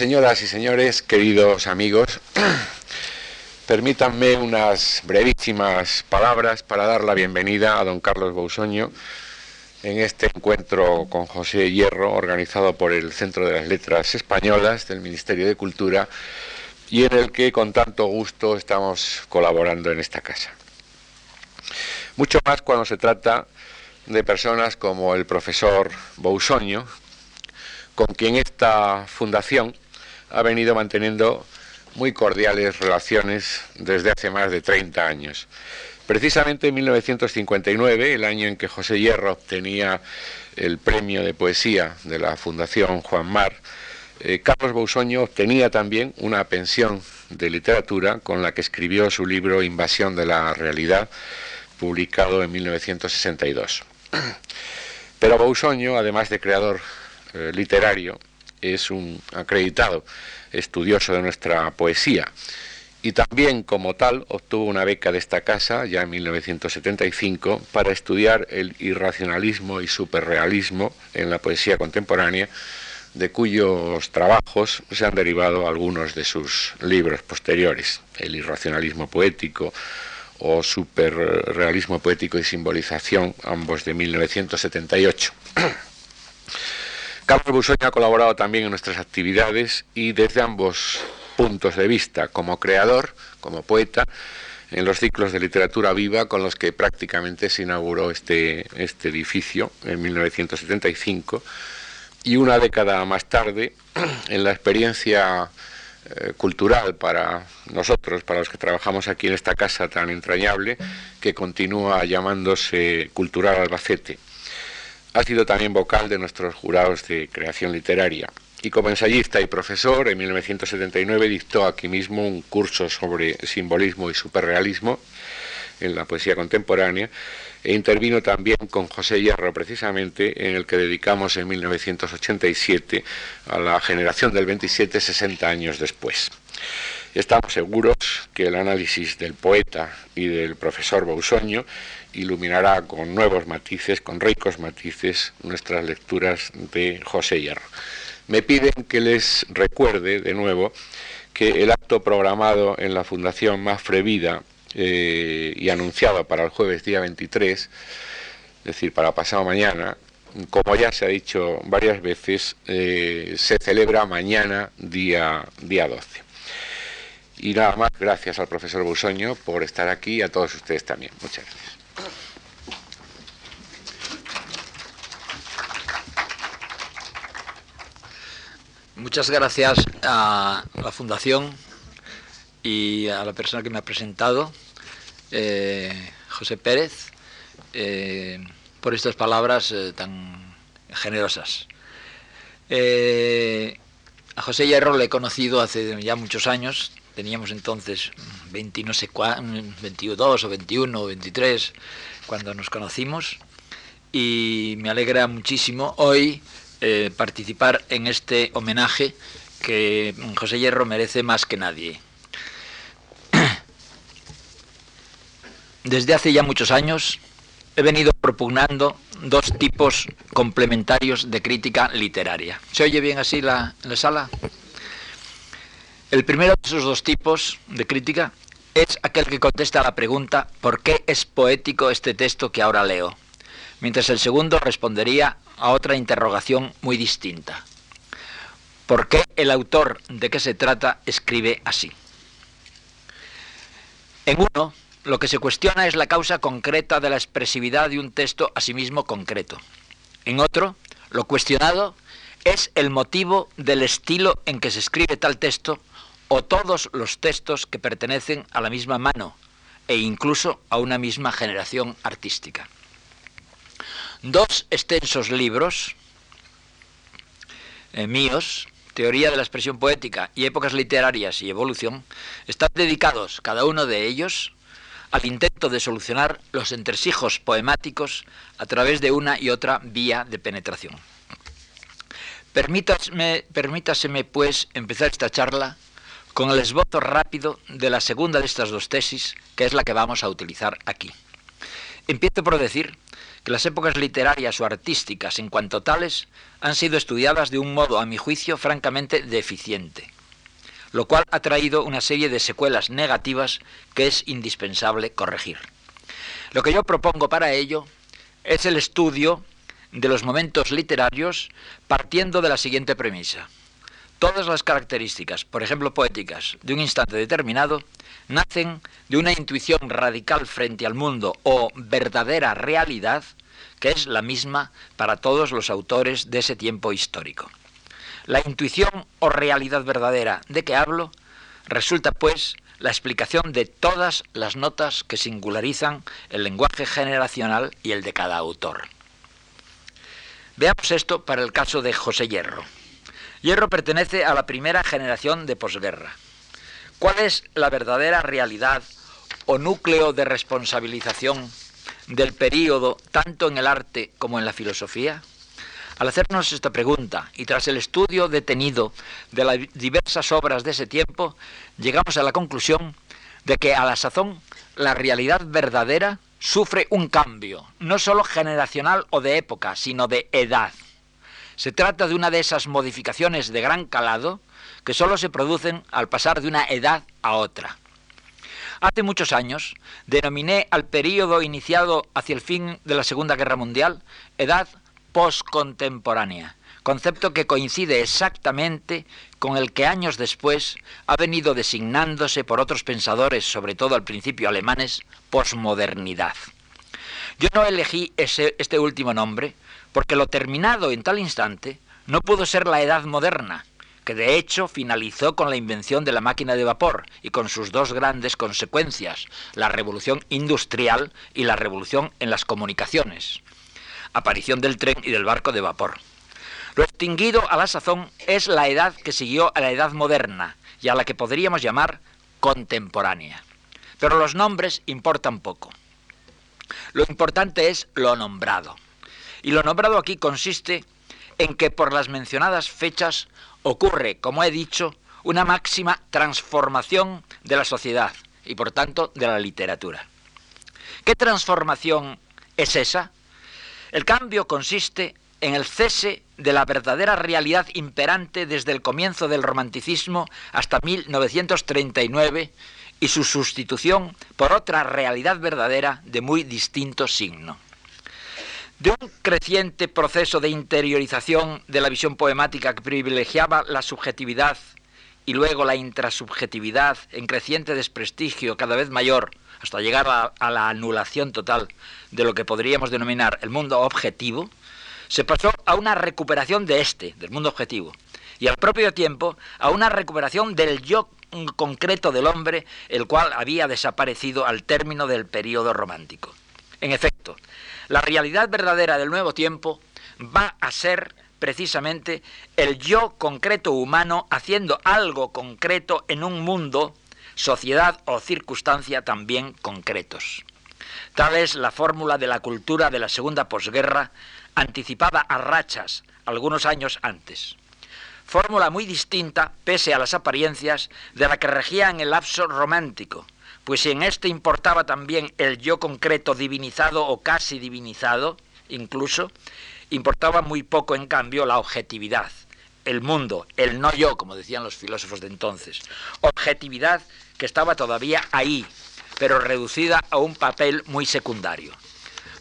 Señoras y señores, queridos amigos, permítanme unas brevísimas palabras para dar la bienvenida a don Carlos Bousoño en este encuentro con José Hierro organizado por el Centro de las Letras Españolas del Ministerio de Cultura y en el que con tanto gusto estamos colaborando en esta casa. Mucho más cuando se trata de personas como el profesor Bousoño, con quien esta fundación ha venido manteniendo muy cordiales relaciones desde hace más de 30 años. Precisamente en 1959, el año en que José Hierro obtenía el premio de poesía de la Fundación Juan Mar, eh, Carlos Bousoño obtenía también una pensión de literatura con la que escribió su libro Invasión de la Realidad, publicado en 1962. Pero Bousoño, además de creador eh, literario, es un acreditado estudioso de nuestra poesía y también como tal obtuvo una beca de esta casa ya en 1975 para estudiar el irracionalismo y superrealismo en la poesía contemporánea, de cuyos trabajos se han derivado algunos de sus libros posteriores, el irracionalismo poético o superrealismo poético y simbolización, ambos de 1978. Carlos Busoño ha colaborado también en nuestras actividades y desde ambos puntos de vista, como creador, como poeta, en los ciclos de literatura viva con los que prácticamente se inauguró este, este edificio en 1975 y una década más tarde en la experiencia eh, cultural para nosotros, para los que trabajamos aquí en esta casa tan entrañable, que continúa llamándose Cultural Albacete. Ha sido también vocal de nuestros jurados de creación literaria y como ensayista y profesor, en 1979 dictó aquí mismo un curso sobre simbolismo y superrealismo en la poesía contemporánea e intervino también con José Hierro precisamente en el que dedicamos en 1987 a la generación del 27 60 años después. Estamos seguros que el análisis del poeta y del profesor Bausoño iluminará con nuevos matices, con ricos matices, nuestras lecturas de José Hierro. Me piden que les recuerde de nuevo que el acto programado en la Fundación Más Frevida eh, y anunciado para el jueves día 23, es decir, para pasado mañana, como ya se ha dicho varias veces, eh, se celebra mañana día, día 12. Y nada más, gracias al profesor Busoño por estar aquí y a todos ustedes también. Muchas gracias. Muchas gracias a la Fundación y a la persona que me ha presentado, eh, José Pérez, eh, por estas palabras eh, tan generosas. a José Hierro le he conocido hace ya muchos años, teníamos entonces 20 no sé 22 o 21 o 23 cuando nos conocimos. Y me alegra muchísimo. Hoy eh, participar en este homenaje que José Hierro merece más que nadie. Desde hace ya muchos años he venido propugnando dos tipos complementarios de crítica literaria. ¿Se oye bien así la, la sala? El primero de esos dos tipos de crítica es aquel que contesta a la pregunta ¿por qué es poético este texto que ahora leo? Mientras el segundo respondería a otra interrogación muy distinta. ¿Por qué el autor de qué se trata escribe así? En uno, lo que se cuestiona es la causa concreta de la expresividad de un texto a sí mismo concreto. En otro, lo cuestionado es el motivo del estilo en que se escribe tal texto o todos los textos que pertenecen a la misma mano e incluso a una misma generación artística. Dos extensos libros eh, míos, Teoría de la expresión poética y Épocas literarias y Evolución, están dedicados, cada uno de ellos, al intento de solucionar los entresijos poemáticos a través de una y otra vía de penetración. Permítaseme, permítaseme, pues, empezar esta charla con el esbozo rápido de la segunda de estas dos tesis, que es la que vamos a utilizar aquí. Empiezo por decir que las épocas literarias o artísticas en cuanto tales han sido estudiadas de un modo, a mi juicio, francamente deficiente, lo cual ha traído una serie de secuelas negativas que es indispensable corregir. Lo que yo propongo para ello es el estudio de los momentos literarios partiendo de la siguiente premisa. Todas las características, por ejemplo poéticas, de un instante determinado, nacen de una intuición radical frente al mundo o verdadera realidad que es la misma para todos los autores de ese tiempo histórico. La intuición o realidad verdadera de que hablo resulta, pues, la explicación de todas las notas que singularizan el lenguaje generacional y el de cada autor. Veamos esto para el caso de José Hierro. Hierro pertenece a la primera generación de posguerra. ¿Cuál es la verdadera realidad o núcleo de responsabilización del período tanto en el arte como en la filosofía? Al hacernos esta pregunta y tras el estudio detenido de las diversas obras de ese tiempo, llegamos a la conclusión de que a la sazón la realidad verdadera sufre un cambio, no solo generacional o de época, sino de edad. Se trata de una de esas modificaciones de gran calado que solo se producen al pasar de una edad a otra. Hace muchos años denominé al período iniciado hacia el fin de la Segunda Guerra Mundial edad postcontemporánea, concepto que coincide exactamente con el que años después ha venido designándose por otros pensadores, sobre todo al principio alemanes, posmodernidad. Yo no elegí ese, este último nombre porque lo terminado en tal instante no pudo ser la edad moderna, que de hecho finalizó con la invención de la máquina de vapor y con sus dos grandes consecuencias, la revolución industrial y la revolución en las comunicaciones, aparición del tren y del barco de vapor. Lo extinguido a la sazón es la edad que siguió a la edad moderna y a la que podríamos llamar contemporánea. Pero los nombres importan poco. Lo importante es lo nombrado. Y lo nombrado aquí consiste en que por las mencionadas fechas ocurre, como he dicho, una máxima transformación de la sociedad y por tanto de la literatura. ¿Qué transformación es esa? El cambio consiste en el cese de la verdadera realidad imperante desde el comienzo del romanticismo hasta 1939 y su sustitución por otra realidad verdadera de muy distinto signo. De un creciente proceso de interiorización de la visión poemática que privilegiaba la subjetividad y luego la intrasubjetividad en creciente desprestigio cada vez mayor hasta llegar a, la anulación total de lo que podríamos denominar el mundo objetivo, se pasó a una recuperación de este, del mundo objetivo, y al propio tiempo a una recuperación del yo concreto del hombre, el cual había desaparecido al término del período romántico. En efecto, la realidad verdadera del nuevo tiempo va a ser precisamente el yo concreto humano haciendo algo concreto en un mundo, sociedad o circunstancia también concretos. Tal es la fórmula de la cultura de la segunda posguerra, anticipada a rachas algunos años antes. Fórmula muy distinta, pese a las apariencias, de la que regía en el lapso romántico, pues si en este importaba también el yo concreto divinizado o casi divinizado, incluso, importaba muy poco en cambio la objetividad, el mundo, el no yo, como decían los filósofos de entonces. Objetividad que estaba todavía ahí, pero reducida a un papel muy secundario.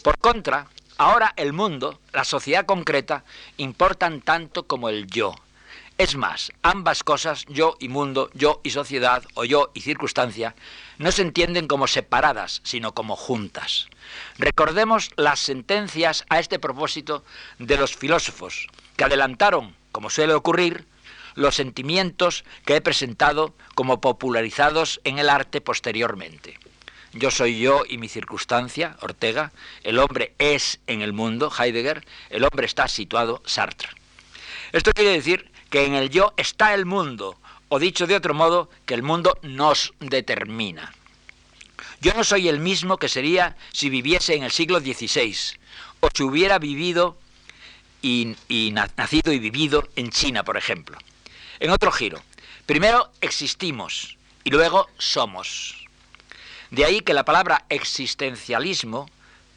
Por contra, ahora el mundo, la sociedad concreta, importan tanto como el yo, es más, ambas cosas, yo y mundo, yo y sociedad, o yo y circunstancia, no se entienden como separadas, sino como juntas. Recordemos las sentencias a este propósito de los filósofos, que adelantaron, como suele ocurrir, los sentimientos que he presentado como popularizados en el arte posteriormente. Yo soy yo y mi circunstancia, Ortega, el hombre es en el mundo, Heidegger, el hombre está situado, Sartre. Esto quiere decir que en el yo está el mundo, o dicho de otro modo, que el mundo nos determina. Yo no soy el mismo que sería si viviese en el siglo XVI, o si hubiera vivido y, y nacido y vivido en China, por ejemplo. En otro giro, primero existimos y luego somos. De ahí que la palabra existencialismo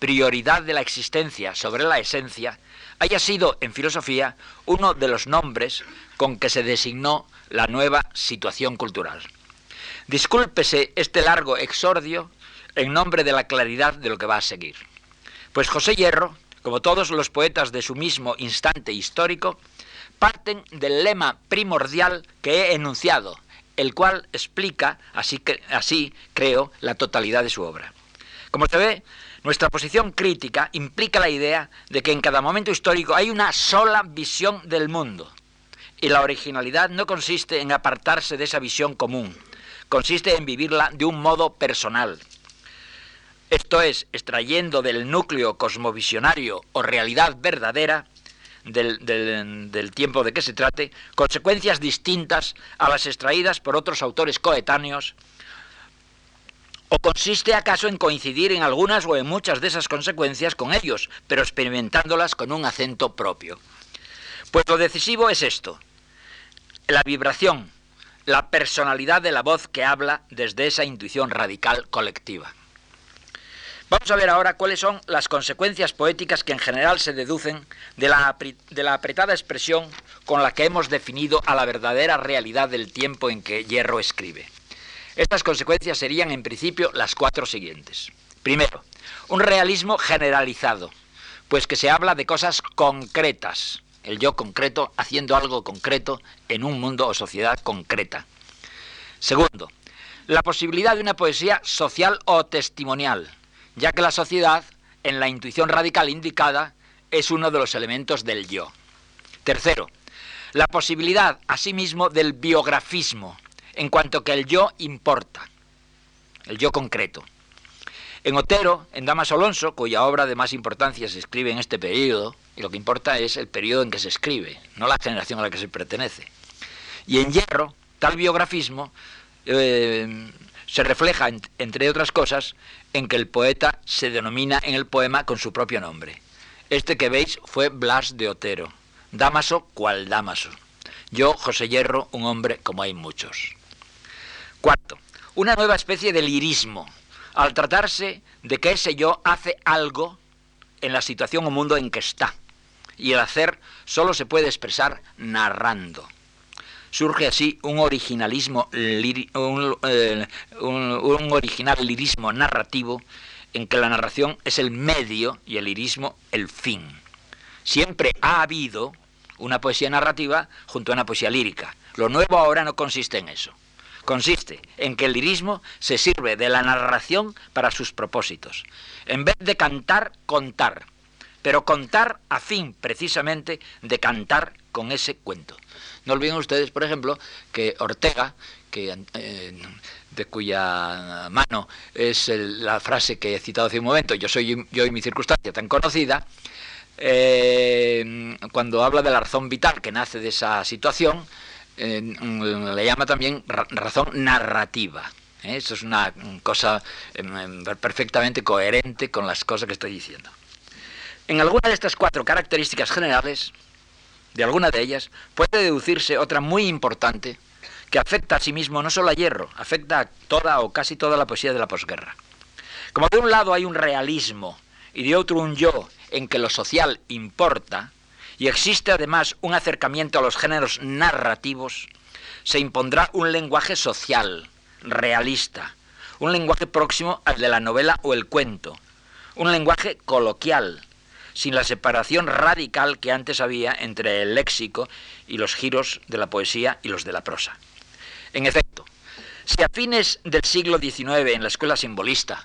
prioridad de la existencia sobre la esencia, haya sido en filosofía uno de los nombres con que se designó la nueva situación cultural. Discúlpese este largo exordio en nombre de la claridad de lo que va a seguir. Pues José Hierro, como todos los poetas de su mismo instante histórico, parten del lema primordial que he enunciado, el cual explica, así, así creo, la totalidad de su obra. Como se ve, nuestra posición crítica implica la idea de que en cada momento histórico hay una sola visión del mundo. Y la originalidad no consiste en apartarse de esa visión común, consiste en vivirla de un modo personal. Esto es, extrayendo del núcleo cosmovisionario o realidad verdadera del, tiempo de que se trate, consecuencias distintas a las extraídas por otros autores coetáneos, ¿O consiste acaso en coincidir en algunas o en muchas de esas consecuencias con ellos, pero experimentándolas con un acento propio? Pues lo decisivo es esto, la vibración, la personalidad de la voz que habla desde esa intuición radical colectiva. Vamos a ver ahora cuáles son las consecuencias poéticas que en general se deducen de la, de la, apretada expresión con la que hemos definido a la verdadera realidad del tiempo en que Hierro escribe. Estas consecuencias serían en principio las cuatro siguientes. Primero, un realismo generalizado, pues que se habla de cosas concretas, el yo concreto haciendo algo concreto en un mundo o sociedad concreta. Segundo, la posibilidad de una poesía social o testimonial, ya que la sociedad, en la intuición radical indicada, es uno de los elementos del yo. Tercero, la posibilidad asimismo del biografismo, en cuanto que el yo importa, el yo concreto. En Otero, en Damas Alonso, cuya obra de más importancia se escribe en este periodo, y lo que importa es el periodo en que se escribe, no la generación a la que se pertenece. Y en Hierro, tal biografismo eh, se refleja, entre otras cosas, en que el poeta se denomina en el poema con su propio nombre. Este que veis fue Blas de Otero, Damaso cual Damaso. Yo, José Hierro, un hombre como hay muchos. Cuarto, una nueva especie de lirismo, al tratarse de que ese yo hace algo en la situación o mundo en que está. Y el hacer solo se puede expresar narrando. Surge así un originalismo, eh, un, original lirismo narrativo en que la narración es el medio y el lirismo el fin. Siempre ha habido una poesía narrativa junto a una poesía lírica. Lo nuevo ahora no consiste en eso consiste en que el lirismo se sirve de la narración para sus propósitos. En vez de cantar, contar. Pero contar a fin precisamente de cantar con ese cuento. No olviden ustedes, por ejemplo, que Ortega, que, eh, de cuya mano es la frase que he citado hace un momento, yo soy yo y mi circunstancia tan conocida, eh, cuando habla de la razón vital que nace de esa situación, Mm, le llama también razón narrativa. ¿eh? Eso es una cosa em, em, perfectamente coherente con las cosas que estoy diciendo. En alguna de estas cuatro características generales, de alguna de ellas, puede deducirse otra muy importante que afecta a sí mismo no solo a Hierro, afecta a toda o casi toda la poesía de la posguerra. Como de un lado hay un realismo y de otro un yo en que lo social importa, y existe además un acercamiento a los géneros narrativos, se impondrá un lenguaje social, realista, un lenguaje próximo al de la novela o el cuento, un lenguaje coloquial, sin la separación radical que antes había entre el léxico y los giros de la poesía y los de la prosa. En efecto, si a fines del siglo XIX en la escuela simbolista,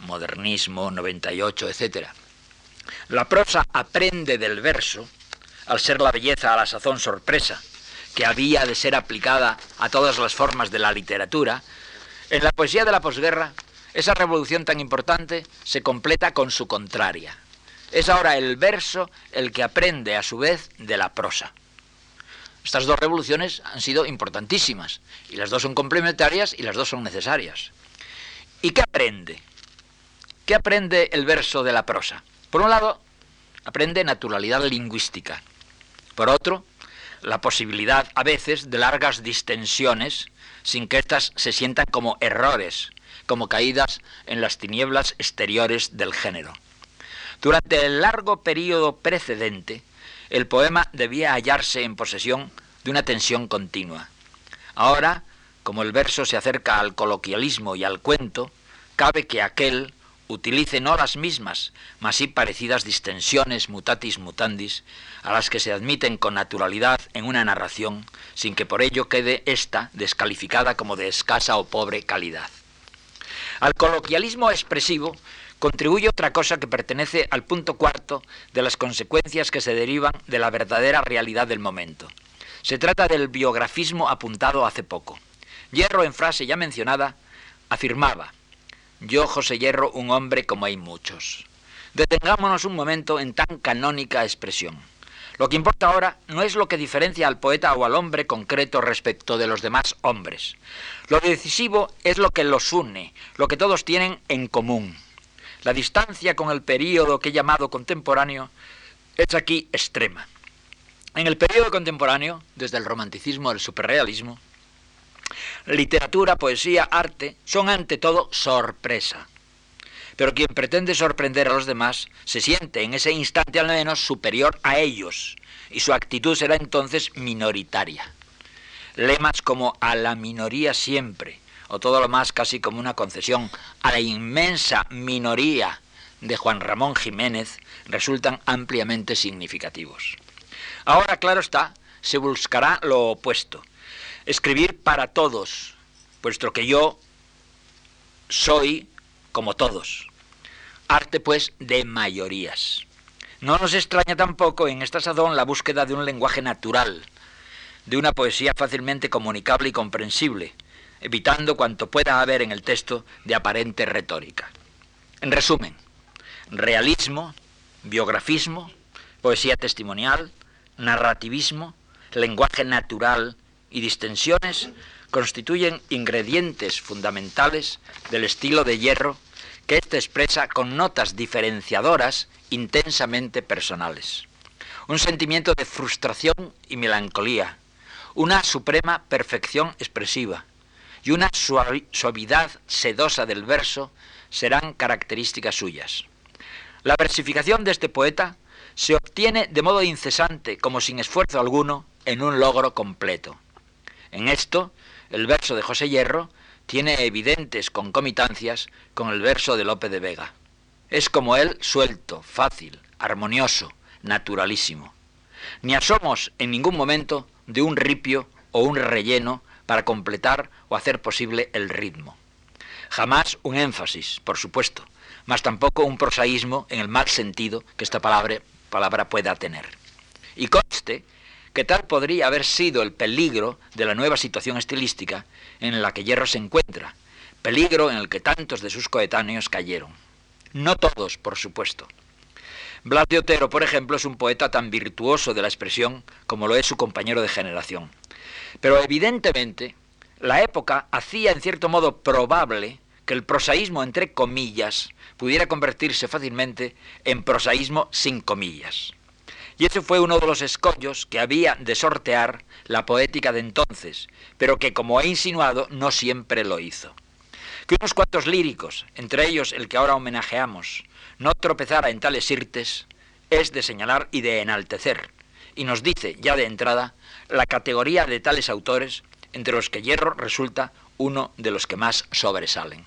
modernismo, 98, etc., la prosa aprende del verso, al ser la belleza a la sazón sorpresa, que había de ser aplicada a todas las formas de la literatura, en la poesía de la posguerra, esa revolución tan importante se completa con su contraria. Es ahora el verso el que aprende a su vez de la prosa. Estas dos revoluciones han sido importantísimas y las dos son complementarias y las dos son necesarias. ¿Y qué aprende? ¿Qué aprende el verso de la prosa? Por un lado, aprende naturalidad lingüística, por otro, la posibilidad a veces de largas distensiones sin que éstas se sientan como errores, como caídas en las tinieblas exteriores del género. Durante el largo periodo precedente, el poema debía hallarse en posesión de una tensión continua. Ahora, como el verso se acerca al coloquialismo y al cuento, cabe que aquel utilice no las mismas, mas sí parecidas distensiones mutatis mutandis, a las que se admiten con naturalidad en una narración, sin que por ello quede ésta descalificada como de escasa o pobre calidad. Al coloquialismo expresivo contribuye otra cosa que pertenece al punto cuarto de las consecuencias que se derivan de la verdadera realidad del momento. Se trata del biografismo apuntado hace poco. Hierro, en frase ya mencionada, afirmaba, yo, José Hierro, un hombre como hay muchos. Detengámonos un momento en tan canónica expresión. Lo que importa ahora no es lo que diferencia al poeta o al hombre concreto respecto de los demás hombres. Lo decisivo es lo que los une, lo que todos tienen en común. La distancia con el período que he llamado contemporáneo es aquí extrema. En el período contemporáneo, desde el romanticismo al superrealismo, Literatura, poesía, arte son ante todo sorpresa. Pero quien pretende sorprender a los demás se siente en ese instante al menos superior a ellos y su actitud será entonces minoritaria. Lemas como a la minoría siempre, o todo lo más casi como una concesión a la inmensa minoría de Juan Ramón Jiménez, resultan ampliamente significativos. Ahora, claro está, se buscará lo opuesto, escribir para todos, puesto que yo soy como todos. Arte, pues, de mayorías. No nos extraña tampoco en esta sazón la búsqueda de un lenguaje natural, de una poesía fácilmente comunicable y comprensible, evitando cuanto pueda haber en el texto de aparente retórica. En resumen, realismo, biografismo, poesía testimonial, narrativismo, lenguaje natural, y distensiones constituyen ingredientes fundamentales del estilo de hierro que éste expresa con notas diferenciadoras intensamente personales. Un sentimiento de frustración y melancolía, una suprema perfección expresiva y una suavidad sedosa del verso serán características suyas. La versificación de este poeta se obtiene de modo incesante, como sin esfuerzo alguno, en un logro completo. En esto, el verso de José Hierro tiene evidentes concomitancias con el verso de Lope de Vega. Es como él suelto, fácil, armonioso, naturalísimo. Ni asomos en ningún momento de un ripio o un relleno para completar o hacer posible el ritmo. Jamás un énfasis, por supuesto, mas tampoco un prosaísmo en el mal sentido que esta palabra, palabra pueda tener. Y conste que tal podría haber sido el peligro de la nueva situación estilística en la que Hierro se encuentra, peligro en el que tantos de sus coetáneos cayeron. No todos, por supuesto. Blas de Otero, por ejemplo, es un poeta tan virtuoso de la expresión como lo es su compañero de generación. Pero evidentemente, la época hacía en cierto modo probable que el prosaísmo entre comillas pudiera convertirse fácilmente en prosaísmo sin comillas. Y ese fue uno de los escollos que había de sortear la poética de entonces, pero que, como he insinuado, no siempre lo hizo. Que unos cuantos líricos, entre ellos el que ahora homenajeamos, no tropezara en tales irtes, es de señalar y de enaltecer, y nos dice ya de entrada la categoría de tales autores, entre los que Hierro resulta uno de los que más sobresalen.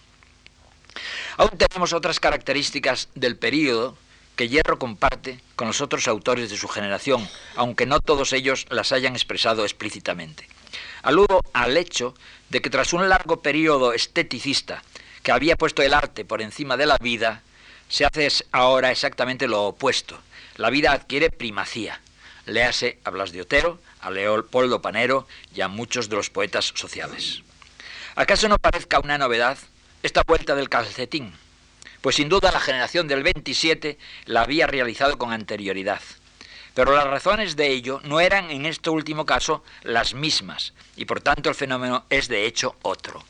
Aún tenemos otras características del período que Hierro comparte con los otros autores de su generación, aunque no todos ellos las hayan expresado explícitamente. Aludo al hecho de que tras un largo periodo esteticista que había puesto el arte por encima de la vida, se hace ahora exactamente lo opuesto. La vida adquiere primacía. Léase a Blas de Otero, a Leopoldo Panero y a muchos de los poetas sociales. ¿Acaso no parezca una novedad esta vuelta del calcetín? Pues sin duda la generación del 27 la había realizado con anterioridad. Pero las razones de ello no eran en este último caso las mismas, y por tanto el fenómeno es de hecho otro.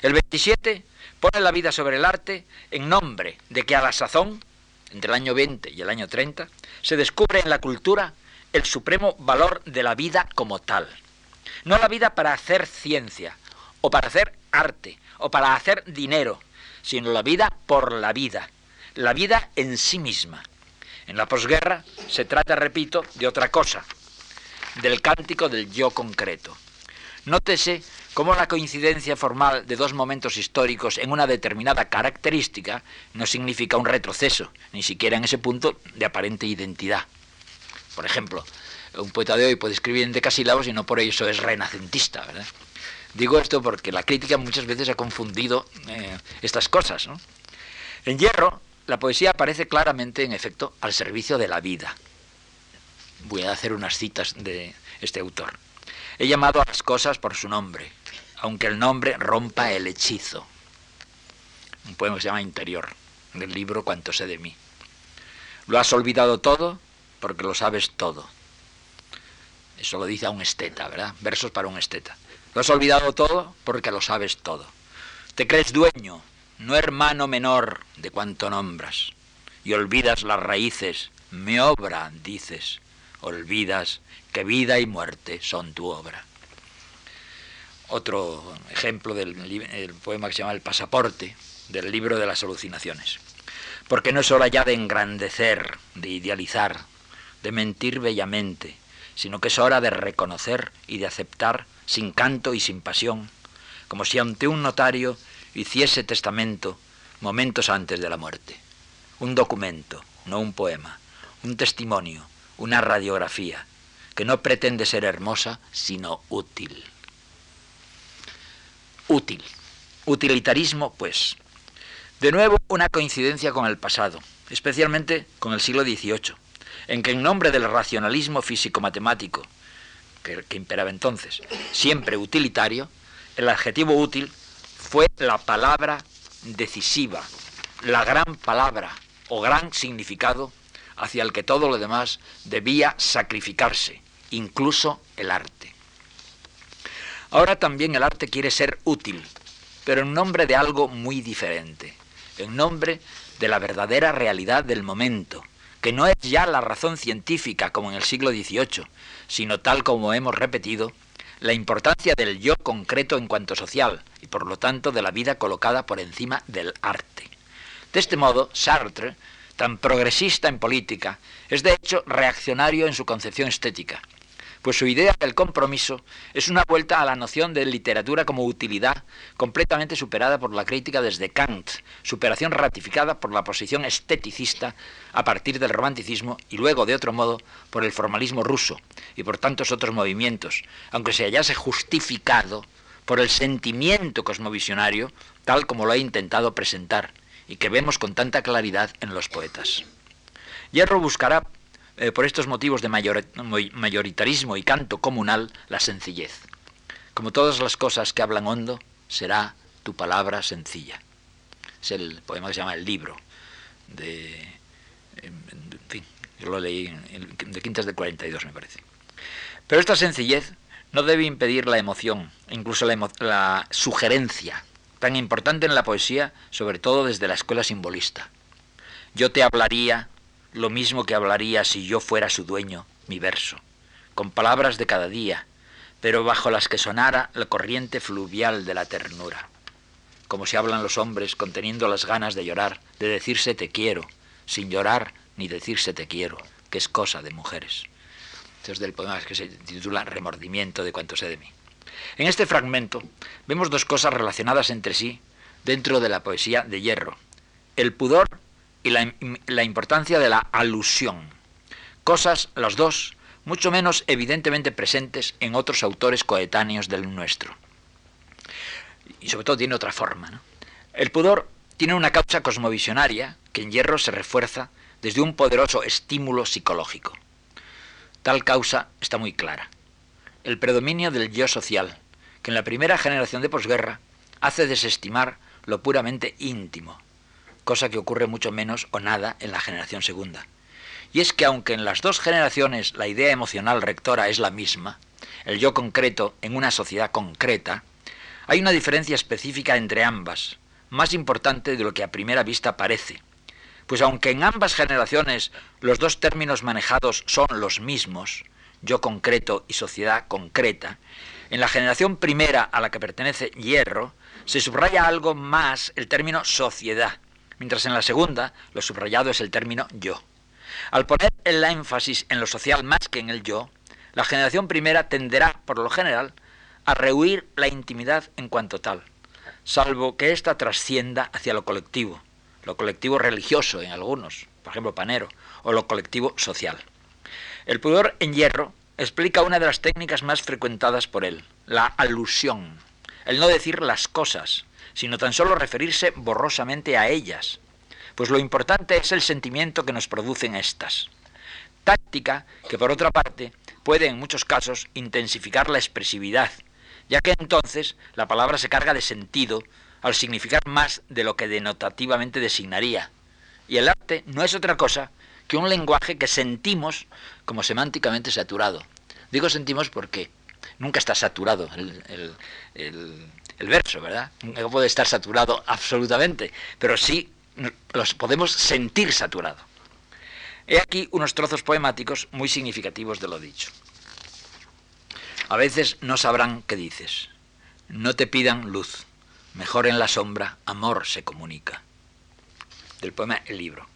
El 27 pone la vida sobre el arte en nombre de que a la sazón, entre el año 20 y el año 30, se descubre en la cultura el supremo valor de la vida como tal. No la vida para hacer ciencia, o para hacer arte, o para hacer dinero, sino la vida por la vida, la vida en sí misma. En la posguerra se trata, repito, de otra cosa, del cántico del yo concreto. Nótese cómo la coincidencia formal de dos momentos históricos en una determinada característica no significa un retroceso, ni siquiera en ese punto de aparente identidad. Por ejemplo, un poeta de hoy puede escribir en decasílabos y no por eso es renacentista, ¿verdad? Digo esto porque la crítica muchas veces ha confundido eh, estas cosas. En Hierro, la poesía aparece claramente, en efecto, al servicio de la vida. Voy a hacer unas citas de este autor. He llamado a las cosas por su nombre, aunque el nombre rompa el hechizo. Un poema que se llama Interior, del libro Cuanto sé de mí. Lo has olvidado todo porque lo sabes todo. Eso lo dice a un esteta, ¿verdad? Versos para un esteta. Lo has olvidado todo porque lo sabes todo. Te crees dueño, no hermano menor de cuanto nombras. Y olvidas las raíces, mi obra, dices. Olvidas que vida y muerte son tu obra. Otro ejemplo del poema que se llama El pasaporte, del libro de las alucinaciones. Porque no es hora ya de engrandecer, de idealizar, de mentir bellamente, sino que es hora de reconocer y de aceptar sin canto y sin pasión, como si ante un notario hiciese testamento momentos antes de la muerte. Un documento, no un poema, un testimonio, una radiografía, que no pretende ser hermosa, sino útil. Útil. Utilitarismo, pues. De nuevo, una coincidencia con el pasado, especialmente con el siglo XVIII, en que en nombre del racionalismo físico-matemático, que, imperaba entonces, siempre utilitario, el adjetivo útil fue la palabra decisiva, la gran palabra o gran significado hacia el que todo lo demás debía sacrificarse, incluso el arte. Ahora también el arte quiere ser útil, pero en nombre de algo muy diferente, en nombre de la verdadera realidad del momento, que no es ya la razón científica como en el siglo XVIII, sino tal como hemos repetido, la importancia del yo concreto en cuanto social y por lo tanto de la vida colocada por encima del arte. De este modo, Sartre, tan progresista en política, es de hecho reaccionario en su concepción estética pues su idea del compromiso es una vuelta a la noción de literatura como utilidad completamente superada por la crítica desde Kant, superación ratificada por la posición esteticista a partir del romanticismo y luego de otro modo por el formalismo ruso y por tantos otros movimientos, aunque se hallase justificado por el sentimiento cosmovisionario tal como lo ha intentado presentar y que vemos con tanta claridad en los poetas. Hierro buscará eh, por estos motivos de mayoritarismo y canto comunal, la sencillez. Como todas las cosas que hablan hondo, será tu palabra sencilla. Es el poema que se llama El libro, de, en fin, yo lo leí de Quintas de 42, me parece. Pero esta sencillez no debe impedir la emoción, incluso la sugerencia, tan importante en la poesía, sobre todo desde la escuela simbolista. Yo te hablaría lo mismo que hablaría si yo fuera su dueño, mi verso, con palabras de cada día, pero bajo las que sonara la corriente fluvial de la ternura, como si hablan los hombres conteniendo las ganas de llorar, de decirse te quiero, sin llorar ni decirse te quiero, que es cosa de mujeres. Este es del poema que se titula Remordimiento de cuanto sé de mí. En este fragmento vemos dos cosas relacionadas entre sí dentro de la poesía de hierro, el pudor y la, importancia de la alusión. Cosas, las dos, mucho menos evidentemente presentes en otros autores coetáneos del nuestro. Y sobre todo tiene otra forma. El pudor tiene una causa cosmovisionaria que en hierro se refuerza desde un poderoso estímulo psicológico. Tal causa está muy clara. El predominio del yo social, que en la primera generación de posguerra hace desestimar lo puramente íntimo, cosa que ocurre mucho menos o nada en la generación segunda. Y es que aunque en las dos generaciones la idea emocional rectora es la misma, el yo concreto en una sociedad concreta, hay una diferencia específica entre ambas, más importante de lo que a primera vista parece. Pues aunque en ambas generaciones los dos términos manejados son los mismos, yo concreto y sociedad concreta, en la generación primera a la que pertenece Hierro se subraya algo más el término sociedad, mientras en la segunda lo subrayado es el término yo. Al poner el énfasis en lo social más que en el yo, la generación primera tenderá, por lo general, a rehuir la intimidad en cuanto tal, salvo que ésta trascienda hacia lo colectivo, lo colectivo religioso en algunos, por ejemplo Panero, o lo colectivo social. El pudor en hierro explica una de las técnicas más frecuentadas por él, la alusión, el no decir las cosas, sino tan solo referirse borrosamente a ellas, pues lo importante es el sentimiento que nos producen estas. Táctica que, por otra parte, puede en muchos casos intensificar la expresividad, ya que entonces la palabra se carga de sentido al significar más de lo que denotativamente designaría. Y el arte no es otra cosa que un lenguaje que sentimos como semánticamente saturado. Digo sentimos porque nunca está saturado el, verso, ¿verdad? No puede estar saturado absolutamente, pero sí los podemos sentir saturado. He aquí unos trozos poemáticos muy significativos de lo dicho. A veces no sabrán qué dices. No te pidan luz. Mejor en la sombra, amor se comunica. Del poema El libro.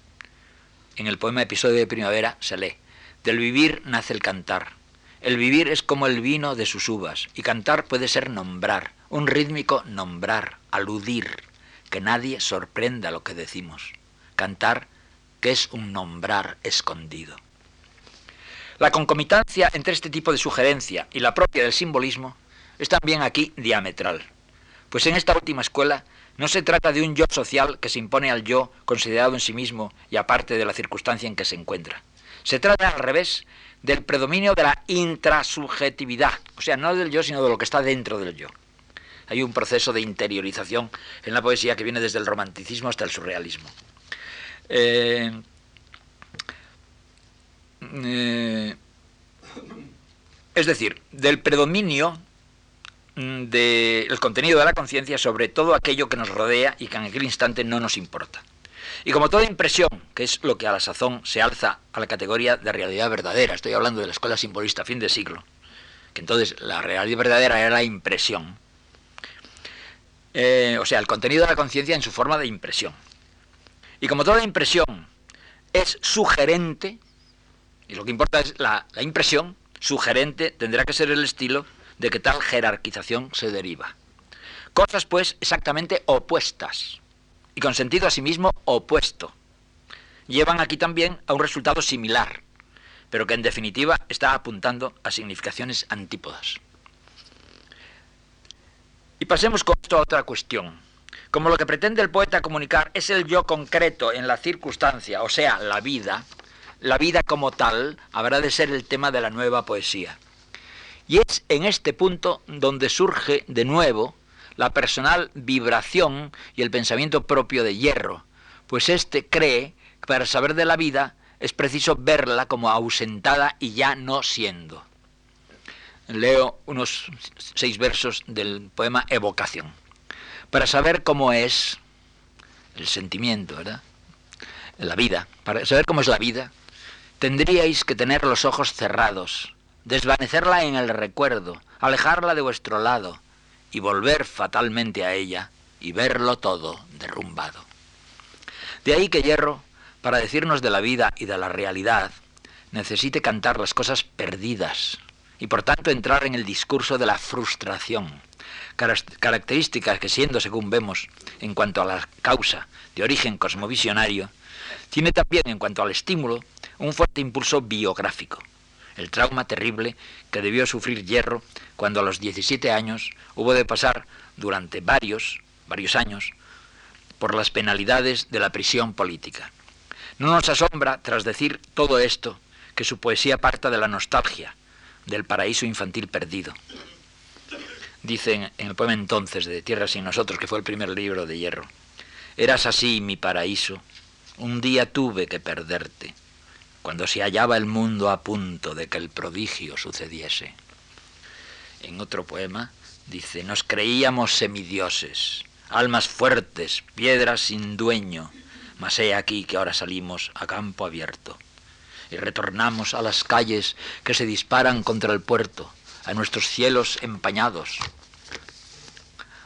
En el poema Episodio de Primavera se lee, del vivir nace el cantar. El vivir es como el vino de sus uvas, y cantar puede ser nombrar, un rítmico nombrar, aludir, que nadie sorprenda lo que decimos. Cantar, que es un nombrar escondido. La concomitancia entre este tipo de sugerencia y la propia del simbolismo es también aquí diametral, pues en esta última escuela no se trata de un yo social que se impone al yo considerado en sí mismo y aparte de la circunstancia en que se encuentra. Se trata al revés del predominio de la intrasubjetividad, o sea, no del yo, sino de lo que está dentro del yo. Hay un proceso de interiorización en la poesía que viene desde el romanticismo hasta el surrealismo. Eh, eh, es decir, del predominio mm, del contenido de la conciencia sobre todo aquello que nos rodea y que en aquel instante no nos importa. Y como toda impresión, que es lo que a la sazón se alza a la categoría de realidad verdadera, estoy hablando de la escuela simbolista fin de siglo, que entonces la realidad verdadera era la impresión, eh, o sea, el contenido de la conciencia en su forma de impresión. Y como toda impresión es sugerente, y lo que importa es la, impresión sugerente, tendrá que ser el estilo de que tal jerarquización se deriva. Cosas, pues, exactamente opuestas, y con sentido a sí mismo opuesto. Llevan aquí también a un resultado similar, pero que en definitiva está apuntando a significaciones antípodas. Y pasemos con esto a otra cuestión. Como lo que pretende el poeta comunicar es el yo concreto en la circunstancia, o sea, la vida, la vida como tal habrá de ser el tema de la nueva poesía. Y es en este punto donde surge de nuevo la personal vibración y el pensamiento propio de hierro, pues éste cree que para saber de la vida es preciso verla como ausentada y ya no siendo. Leo unos seis versos del poema Evocación. Para saber cómo es el sentimiento, ¿verdad? La vida, para saber cómo es la vida, Tendríais que tener los ojos cerrados, desvanecerla en el recuerdo, alejarla de vuestro lado y volver fatalmente a ella y verlo todo derrumbado. De ahí que Hierro, para decirnos de la vida y de la realidad, necesite cantar las cosas perdidas y por tanto entrar en el discurso de la frustración, características que siendo, según vemos, en cuanto a la causa de origen cosmovisionario, tiene también en cuanto al estímulo un fuerte impulso biográfico, el trauma terrible que debió sufrir Hierro cuando a los 17 años hubo de pasar durante varios, varios años por las penalidades de la prisión política. No nos asombra, tras decir todo esto, que su poesía parta de la nostalgia, del paraíso infantil perdido. Dicen en el poema entonces de Tierra sin nosotros, que fue el primer libro de Hierro, Eras así mi paraíso, un día tuve que perderte cuando se hallaba el mundo a punto de que el prodigio sucediese. En otro poema dice, nos creíamos semidioses, almas fuertes, piedras sin dueño, mas he aquí que ahora salimos a campo abierto y retornamos a las calles que se disparan contra el puerto, a nuestros cielos empañados,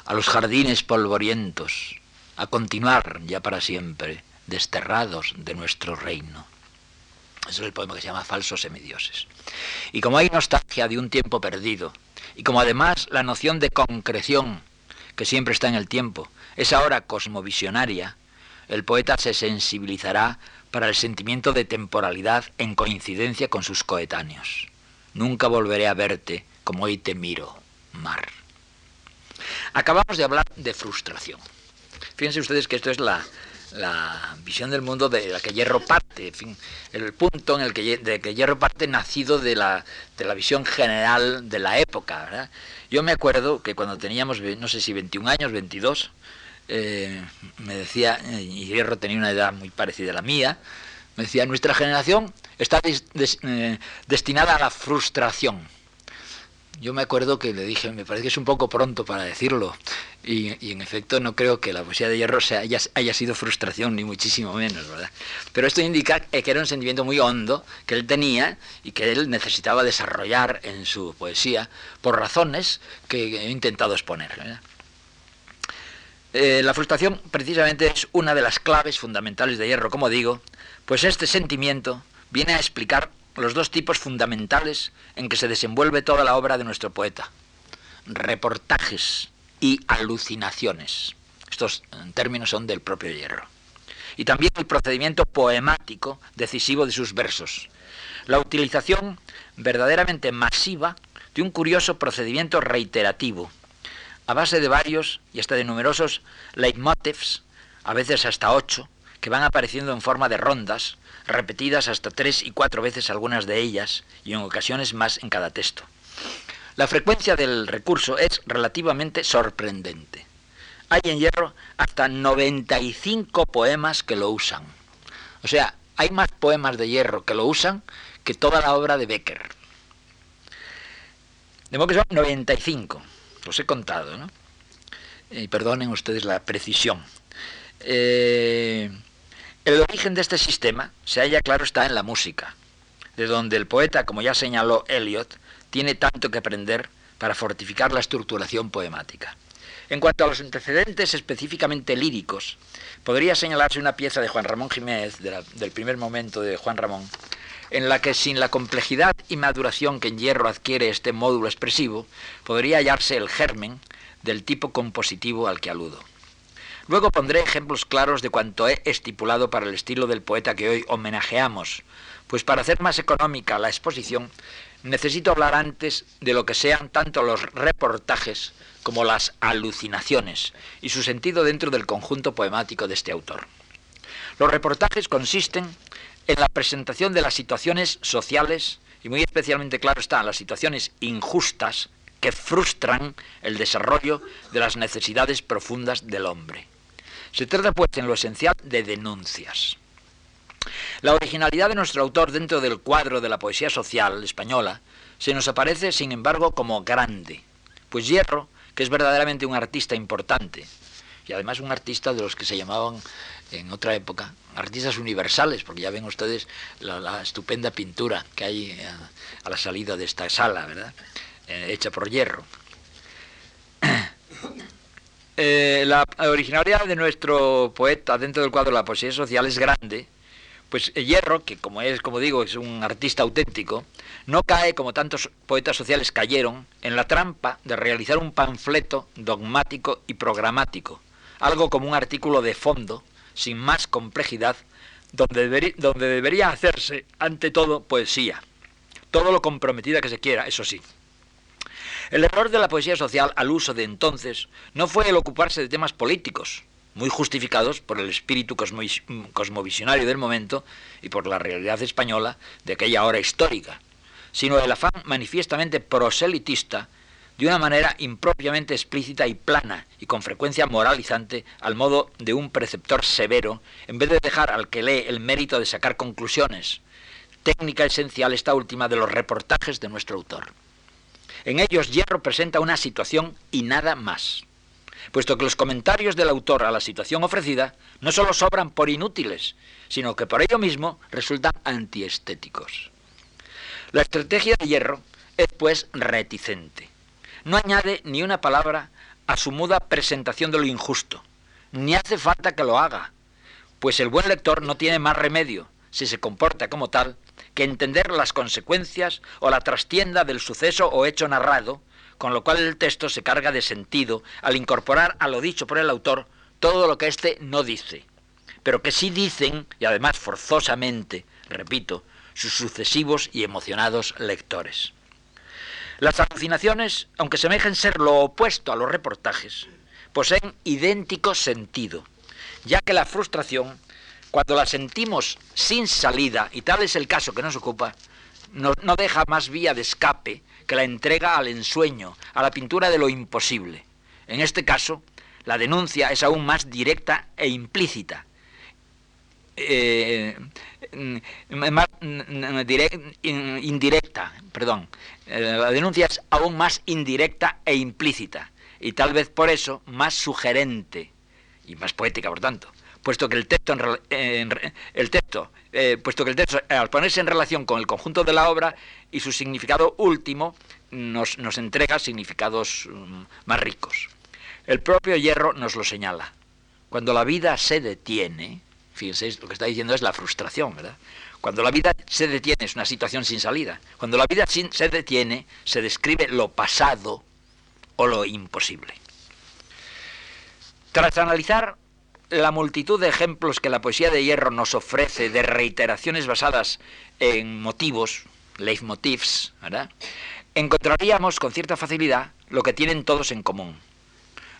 a los jardines polvorientos, a continuar ya para siempre, desterrados de nuestro reino. Es el poema que se llama Falsos semidioses. Y como hay nostalgia de un tiempo perdido, y como además la noción de concreción, que siempre está en el tiempo, es ahora cosmovisionaria, el poeta se sensibilizará para el sentimiento de temporalidad en coincidencia con sus coetáneos. Nunca volveré a verte como hoy te miro, mar. Acabamos de hablar de frustración. Fíjense ustedes que esto es la, visión del mundo de la que Hierro parte, el punto en el que, de que Hierro parte nacido de la, de la visión general de la época. Yo me acuerdo que cuando teníamos, no sé si 21 años, 22, eh, me decía, y Hierro tenía una edad muy parecida a la mía, me decía, nuestra generación está eh, destinada a la frustración. Yo me acuerdo que le dije, me parece que es un poco pronto para decirlo, y, en efecto no creo que la poesía de Hierro haya, sido frustración, ni muchísimo menos, ¿verdad? Pero esto indica que era un sentimiento muy hondo que él tenía y que él necesitaba desarrollar en su poesía por razones que he intentado exponer. Eh, la frustración precisamente es una de las claves fundamentales de Hierro, como digo, pues este sentimiento viene a explicar los dos tipos fundamentales en que se desenvuelve toda la obra de nuestro poeta. Reportajes y alucinaciones. Estos términos son del propio Hierro. Y también el procedimiento poemático decisivo de sus versos. La utilización verdaderamente masiva de un curioso procedimiento reiterativo, a base de varios y hasta de numerosos leitmotivs, a veces hasta ocho, que van apareciendo en forma de rondas, repetidas hasta tres y cuatro veces algunas de ellas, y en ocasiones más en cada texto. La frecuencia del recurso es relativamente sorprendente. Hay en Hierro hasta 95 poemas que lo usan. O sea, hay más poemas de Hierro que lo usan que toda la obra de Becker. De modo que son 95. Los he contado, ¿no? Y perdonen ustedes la precisión. Eh, el origen de este sistema se halla claro está en la música, de donde el poeta, como ya señaló Eliot, tiene tanto que aprender para fortificar la estructuración poemática. En cuanto a los antecedentes específicamente líricos, podría señalarse una pieza de Juan Ramón Jiménez, del primer momento de Juan Ramón, en la que sin la complejidad y maduración que en hierro adquiere este módulo expresivo, podría hallarse el germen del tipo compositivo al que aludo. Luego pondré ejemplos claros de cuanto he estipulado para el estilo del poeta que hoy homenajeamos, pues para hacer más económica la exposición necesito hablar antes de lo que sean tanto los reportajes como las alucinaciones y su sentido dentro del conjunto poemático de este autor. Los reportajes consisten en la presentación de las situaciones sociales y muy especialmente claro están las situaciones injustas que frustran el desarrollo de las necesidades profundas del hombre. Se trata pues en lo esencial de denuncias. La originalidad de nuestro autor dentro del cuadro de la poesía social española se nos aparece, sin embargo, como grande, pues Hierro, que es verdaderamente un artista importante, y además un artista de los que se llamaban en otra época, artistas universales, porque ya ven ustedes la, estupenda pintura que hay eh, a, la salida de esta sala, ¿verdad? Eh, hecha por hierro. Eh, la originalidad de nuestro poeta dentro del cuadro de la poesía social es grande, pues Hierro, que como es, como digo, es un artista auténtico, no cae como tantos poetas sociales cayeron en la trampa de realizar un panfleto dogmático y programático, algo como un artículo de fondo sin más complejidad, donde, donde debería hacerse, ante todo, poesía. Todo lo comprometida que se quiera, eso sí. El error de la poesía social al uso de entonces no fue el ocuparse de temas políticos, muy justificados por el espíritu cosmovisionario del momento y por la realidad española de aquella hora histórica, sino el afán manifiestamente proselitista de una manera impropiamente explícita y plana y con frecuencia moralizante al modo de un preceptor severo, en vez de dejar al que lee el mérito de sacar conclusiones. Técnica esencial esta última de los reportajes de nuestro autor. En ellos Hierro presenta una situación y nada más, puesto que los comentarios del autor a la situación ofrecida no solo sobran por inútiles, sino que por ello mismo resultan antiestéticos. La estrategia de Hierro es pues reticente. No añade ni una palabra a su muda presentación de lo injusto, ni hace falta que lo haga, pues el buen lector no tiene más remedio, si se comporta como tal, que entender las consecuencias o la trastienda del suceso o hecho narrado, con lo cual el texto se carga de sentido al incorporar a lo dicho por el autor todo lo que éste no dice, pero que sí dicen, y además forzosamente, repito, sus sucesivos y emocionados lectores. Las alucinaciones, aunque semejen ser lo opuesto a los reportajes, poseen idéntico sentido, ya que la frustración, cuando la sentimos sin salida, y tal es el caso que nos ocupa, no, no deja más vía de escape que la entrega al ensueño, a la pintura de lo imposible. En este caso, la denuncia es aún más directa e implícita, eh, más indirecta, perdón. Eh, la denuncia es aún más indirecta e implícita y tal vez por eso más sugerente y más poética, por tanto, puesto que el texto, el texto, eh, puesto que el texto al ponerse en relación con el conjunto de la obra y su significado último nos, nos entrega significados mm, más ricos. El propio Hierro nos lo señala. Cuando la vida se detiene, Fíjense, lo que está diciendo es la frustración, ¿verdad? Cuando la vida se detiene es una situación sin salida. Cuando la vida se detiene, se describe lo pasado o lo imposible. Tras analizar la multitud de ejemplos que la poesía de hierro nos ofrece de reiteraciones basadas en motivos, leitmotivs, ¿verdad? encontraríamos con cierta facilidad lo que tienen todos en común.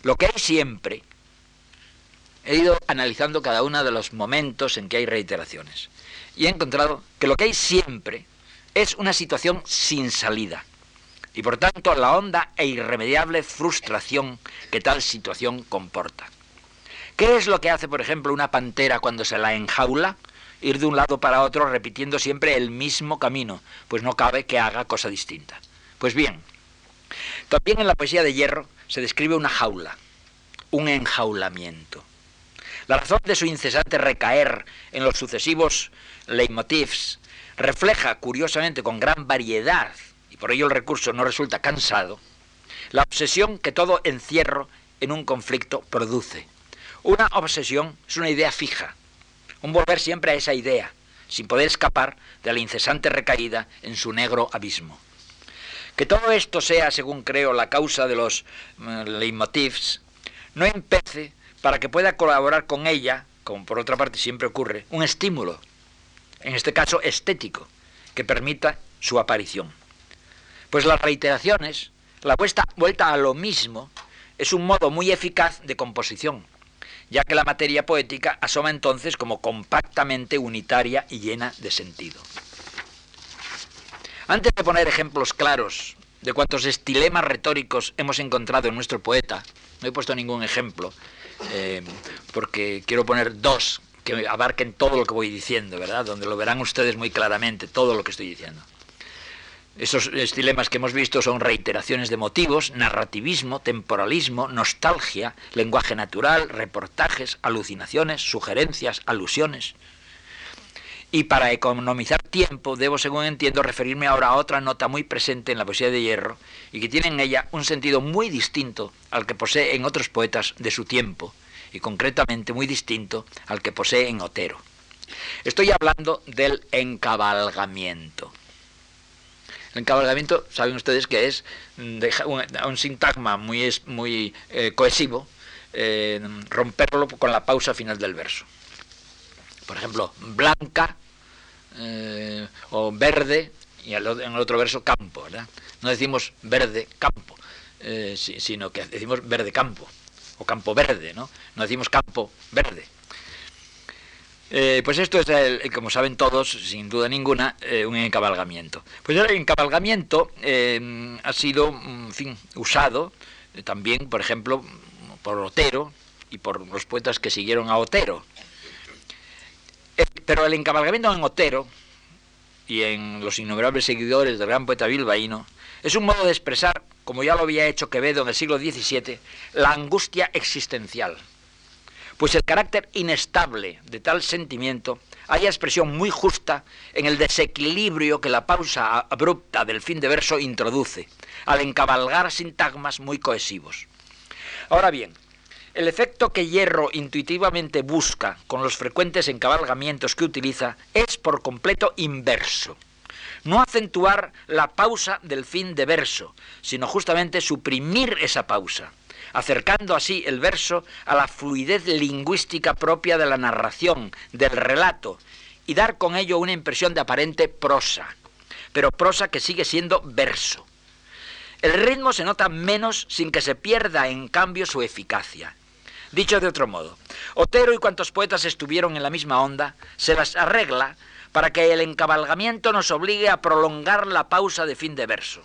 Lo que hay siempre he ido analizando cada uno de los momentos en que hay reiteraciones y he encontrado que lo que hay siempre es una situación sin salida y por tanto la honda e irremediable frustración que tal situación comporta. ¿Qué es lo que hace, por ejemplo, una pantera cuando se la enjaula? Ir de un lado para otro repitiendo siempre el mismo camino, pues no cabe que haga cosa distinta. Pues bien, también en la poesía de hierro se describe una jaula, un enjaulamiento. La razón de su incesante recaer en los sucesivos leitmotivs refleja, curiosamente, con gran variedad, y por ello el recurso no resulta cansado, la obsesión que todo encierro en un conflicto produce. Una obsesión es una idea fija, un volver siempre a esa idea, sin poder escapar de la incesante recaída en su negro abismo. Que todo esto sea, según creo, la causa de los eh, leitmotivs, no empece para que pueda colaborar con ella, como por otra parte siempre ocurre, un estímulo, en este caso estético, que permita su aparición. Pues las reiteraciones, la vuelta, vuelta a lo mismo, es un modo muy eficaz de composición, ya que la materia poética asoma entonces como compactamente unitaria y llena de sentido. Antes de poner ejemplos claros de cuántos estilemas retóricos hemos encontrado en nuestro poeta, no he puesto ningún ejemplo, eh, porque quiero poner dos que abarquen todo lo que voy diciendo, ¿verdad? Donde lo verán ustedes muy claramente, todo lo que estoy diciendo. Esos estilemas que hemos visto son reiteraciones de motivos, narrativismo, temporalismo, nostalgia, lenguaje natural, reportajes, alucinaciones, sugerencias, alusiones. Y para economizar tiempo, debo, según entiendo, referirme ahora a otra nota muy presente en la poesía de Hierro y que tiene en ella un sentido muy distinto al que posee en otros poetas de su tiempo y concretamente muy distinto al que posee en Otero. Estoy hablando del encabalgamiento. El encabalgamiento, saben ustedes que es un, sintagma muy, eh, cohesivo, eh, romperlo con la pausa final del verso. Por ejemplo, blanca eh, o verde, y en el otro verso campo, ¿verdad? No decimos verde campo, sino que decimos verde campo, o campo verde, ¿no? No decimos campo verde. Eh, pues esto es, como saben todos, sin duda ninguna, un encabalgamiento. Pues el encabalgamiento ha sido, en fin, usado también, por ejemplo, por Otero y por los poetas que siguieron a Otero. Pero el encabalgamiento en Otero y en los innumerables seguidores del gran poeta bilbaíno es un modo de expresar, como ya lo había hecho Quevedo en el siglo XVII, la angustia existencial. Pues el carácter inestable de tal sentimiento hay expresión muy justa en el desequilibrio que la pausa abrupta del fin de verso introduce, al encabalgar sintagmas muy cohesivos. Ahora bien, El efecto que Hierro intuitivamente busca con los frecuentes encabalgamientos que utiliza es por completo inverso. No acentuar la pausa del fin de verso, sino justamente suprimir esa pausa, acercando así el verso a la fluidez lingüística propia de la narración, del relato, y dar con ello una impresión de aparente prosa, pero prosa que sigue siendo verso. El ritmo se nota menos sin que se pierda en cambio su eficacia. Dicho de otro modo, Otero y cuantos poetas estuvieron en la misma onda, se las arregla para que el encabalgamiento nos obligue a prolongar la pausa de fin de verso.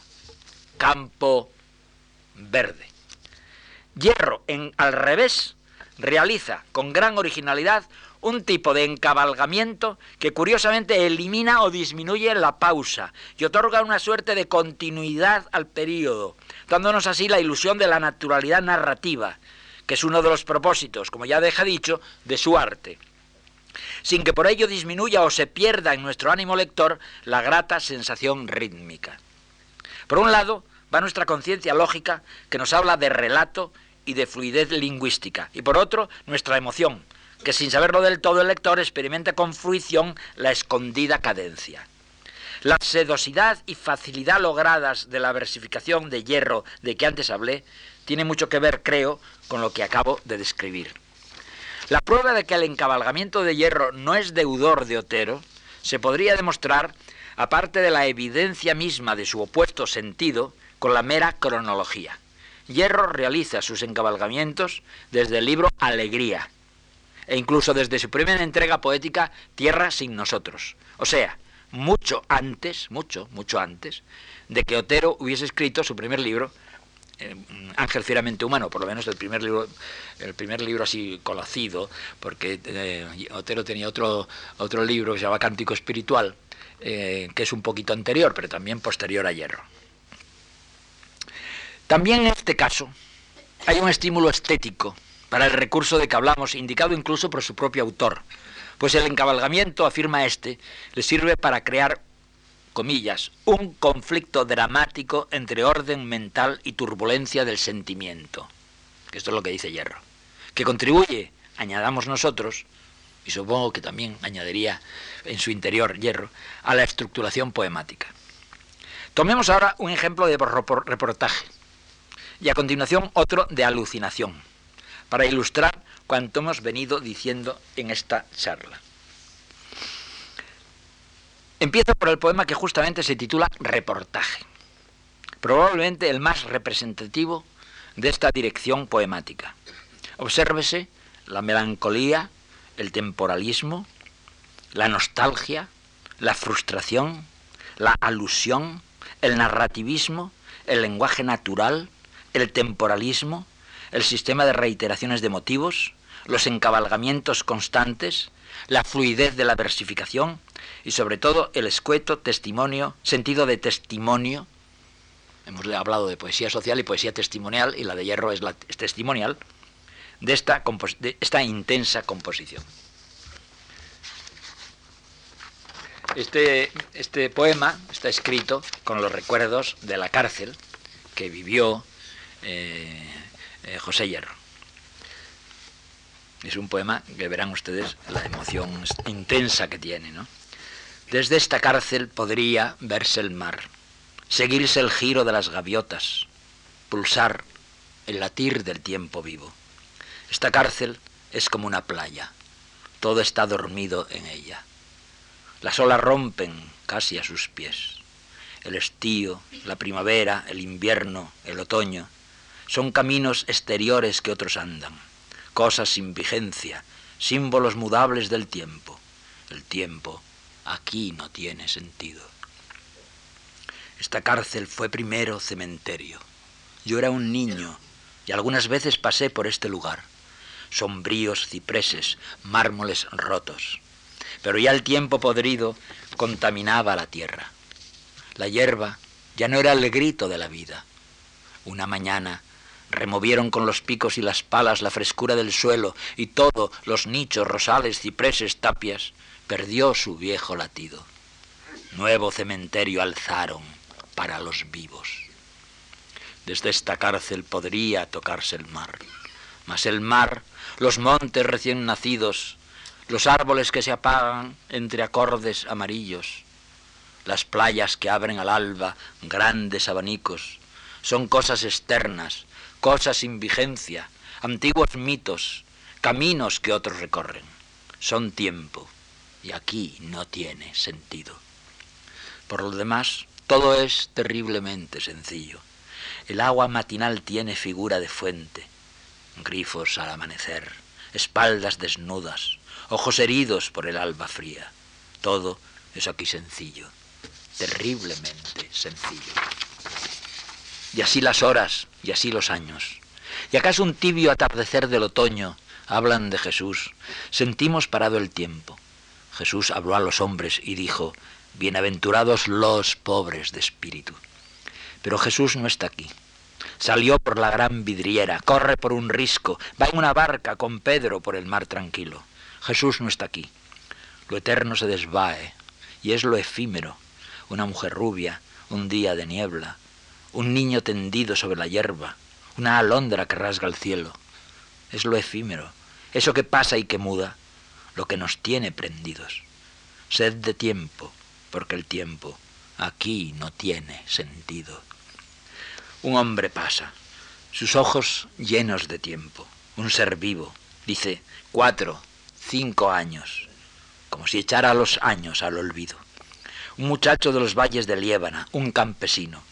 Campo verde. Hierro, en al revés, realiza con gran originalidad un tipo de encabalgamiento que curiosamente elimina o disminuye la pausa y otorga una suerte de continuidad al período, dándonos así la ilusión de la naturalidad narrativa, que es uno de los propósitos, como ya deja dicho, de su arte, sin que por ello disminuya o se pierda en nuestro ánimo lector la grata sensación rítmica. Por un lado, va nuestra conciencia lógica que nos habla de relato y de fluidez lingüística, y por otro, nuestra emoción, que sin saberlo del todo el lector experimenta con fruición la escondida cadencia. La sedosidad y facilidad logradas de la versificación de hierro de que antes hablé tiene mucho que ver, creo, con lo que acabo de describir. La prueba de que el encabalgamiento de hierro no es deudor de Otero se podría demostrar, aparte de la evidencia misma de su opuesto sentido, con la mera cronología. Hierro realiza sus encabalgamientos desde el libro Alegría, e incluso desde su primera entrega poética Tierra sin nosotros. O sea, mucho antes, mucho, mucho antes, de que Otero hubiese escrito su primer libro, eh, Ángel fieramente humano, por lo menos el primer libro, el primer libro así conocido, porque eh, Otero tenía otro, otro libro que se llama Cántico Espiritual, eh, que es un poquito anterior, pero también posterior a Hierro. También en este caso hay un estímulo estético para el recurso de que hablamos, indicado incluso por su propio autor, pues el encabalgamiento, afirma este, le sirve para crear comillas, un conflicto dramático entre orden mental y turbulencia del sentimiento. Que esto es lo que dice Hierro. Que contribuye, añadamos nosotros, y supongo que también añadiría en su interior Hierro, a la estructuración poemática. Tomemos ahora un ejemplo de reportaje y a continuación otro de alucinación, para ilustrar cuanto hemos venido diciendo en esta charla. Empiezo por el poema que justamente se titula Reportaje, probablemente el más representativo de esta dirección poemática. Obsérvese la melancolía, el temporalismo, la nostalgia, la frustración, la alusión, el narrativismo, el lenguaje natural, el temporalismo, el sistema de reiteraciones de motivos, los encabalgamientos constantes, la fluidez de la versificación, y sobre todo el escueto testimonio, sentido de testimonio. Hemos hablado de poesía social y poesía testimonial, y la de Hierro es, la, testimonial, de esta, de esta intensa composición. Este, este, poema está escrito con los recuerdos de la cárcel que vivió eh, eh, José Hierro. Es un poema que verán ustedes la emoción intensa que tiene, ¿no? Desde esta cárcel podría verse el mar, seguirse el giro de las gaviotas, pulsar el latir del tiempo vivo. Esta cárcel es como una playa, todo está dormido en ella. Las olas rompen casi a sus pies. El estío, la primavera, el invierno, el otoño, son caminos exteriores que otros andan, cosas sin vigencia, símbolos mudables del tiempo. El tiempo aquí no tiene sentido. Esta cárcel fue primero cementerio. Yo era un niño y algunas veces pasé por este lugar. Sombríos cipreses, mármoles rotos. Pero ya el tiempo podrido contaminaba la tierra. La hierba ya no era el grito de la vida. Una mañana removieron con los picos y las palas la frescura del suelo y todo, los nichos, rosales, cipreses, tapias, perdió su viejo latido. Nuevo cementerio alzaron para los vivos. Desde esta cárcel podría tocarse el mar. Mas el mar, los montes recién nacidos, los árboles que se apagan entre acordes amarillos, las playas que abren al alba grandes abanicos, son cosas externas, cosas sin vigencia, antiguos mitos, caminos que otros recorren. Son tiempo y aquí no tiene sentido. Por lo demás, todo es terriblemente sencillo. El agua matinal tiene figura de fuente, grifos al amanecer, espaldas desnudas, ojos heridos por el alba fría. Todo es aquí sencillo, terriblemente sencillo. Y así las horas, y así los años. Y acaso un tibio atardecer del otoño hablan de Jesús. Sentimos parado el tiempo. Jesús habló a los hombres y dijo, Bienaventurados los pobres de espíritu. Pero Jesús no está aquí. Salió por la gran vidriera, corre por un risco, va en una barca con Pedro por el mar tranquilo. Jesús no está aquí. Lo eterno se desvae y es lo efímero. Una mujer rubia, un día de niebla, un niño tendido sobre la hierba, una alondra que rasga el cielo. Es lo efímero, eso que pasa y que muda, lo que nos tiene prendidos. Sed de tiempo, porque el tiempo aquí no tiene sentido. Un hombre pasa, sus ojos llenos de tiempo, un ser vivo, dice cuatro, cinco años, como si echara los años al olvido. Un muchacho de los valles de Liébana, un campesino.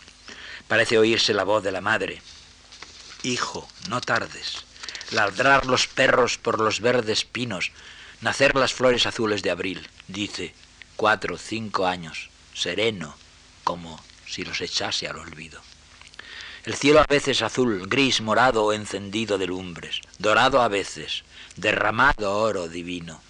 Parece oírse la voz de la madre. Hijo, no tardes. Ladrar los perros por los verdes pinos, nacer las flores azules de abril, dice, cuatro, cinco años, sereno, como si los echase al olvido. El cielo a veces azul, gris, morado o encendido de lumbres, dorado a veces, derramado oro divino.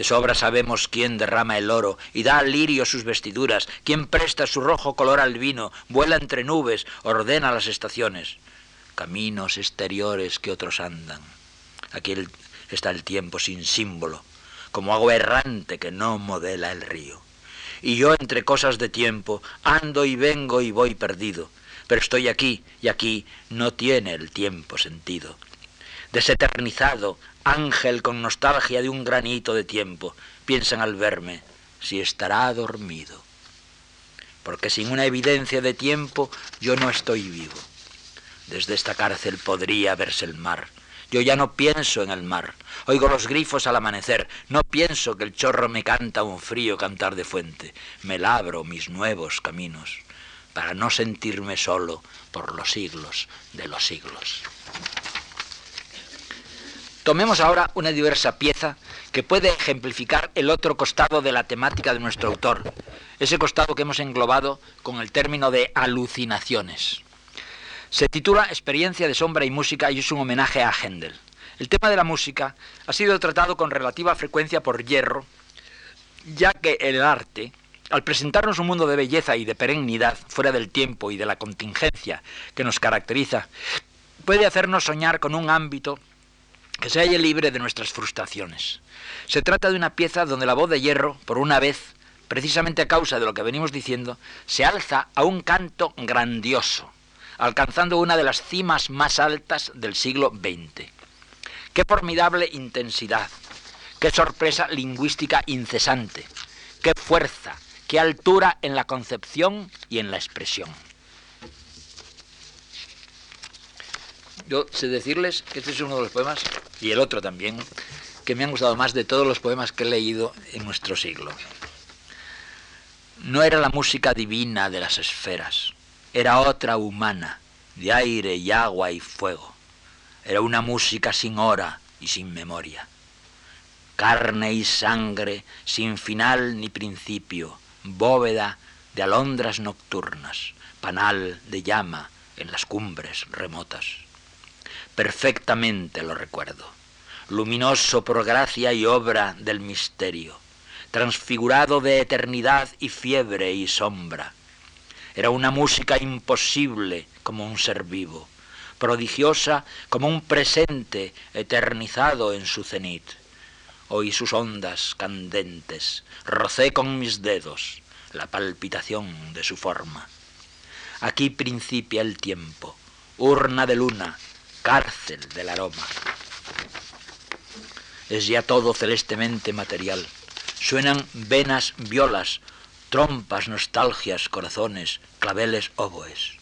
De sobra sabemos quién derrama el oro y da al lirio sus vestiduras, quién presta su rojo color al vino, vuela entre nubes, ordena las estaciones, caminos exteriores que otros andan. Aquí está el tiempo sin símbolo, como agua errante que no modela el río. Y yo entre cosas de tiempo ando y vengo y voy perdido, pero estoy aquí y aquí no tiene el tiempo sentido. Deseternizado, ángel con nostalgia de un granito de tiempo, piensan al verme si estará dormido. Porque sin una evidencia de tiempo yo no estoy vivo. Desde esta cárcel podría verse el mar. Yo ya no pienso en el mar. Oigo los grifos al amanecer. No pienso que el chorro me canta un frío cantar de fuente. Me labro mis nuevos caminos para no sentirme solo por los siglos de los siglos. Tomemos ahora una diversa pieza que puede ejemplificar el otro costado de la temática de nuestro autor, ese costado que hemos englobado con el término de alucinaciones. Se titula Experiencia de sombra y música y es un homenaje a Händel. El tema de la música ha sido tratado con relativa frecuencia por Hierro, ya que el arte, al presentarnos un mundo de belleza y de perennidad fuera del tiempo y de la contingencia que nos caracteriza, puede hacernos soñar con un ámbito que se halle libre de nuestras frustraciones. Se trata de una pieza donde la voz de hierro, por una vez, precisamente a causa de lo que venimos diciendo, se alza a un canto grandioso, alcanzando una de las cimas más altas del siglo XX. Qué formidable intensidad, qué sorpresa lingüística incesante, qué fuerza, qué altura en la concepción y en la expresión. Yo sé decirles que este es uno de los poemas, y el otro también, que me han gustado más de todos los poemas que he leído en nuestro siglo. No era la música divina de las esferas, era otra humana, de aire y agua y fuego. Era una música sin hora y sin memoria. Carne y sangre, sin final ni principio, bóveda de alondras nocturnas, panal de llama en las cumbres remotas. Perfectamente lo recuerdo, luminoso por gracia y obra del misterio, transfigurado de eternidad y fiebre y sombra. Era una música imposible como un ser vivo, prodigiosa como un presente eternizado en su cenit oí sus ondas candentes, rocé con mis dedos la palpitación de su forma. Aquí principia el tiempo, urna de luna, cárcel del aroma. Es ya todo celestemente material. Suenan venas violas, trompas, nostalgias, corazones, claveles, oboes.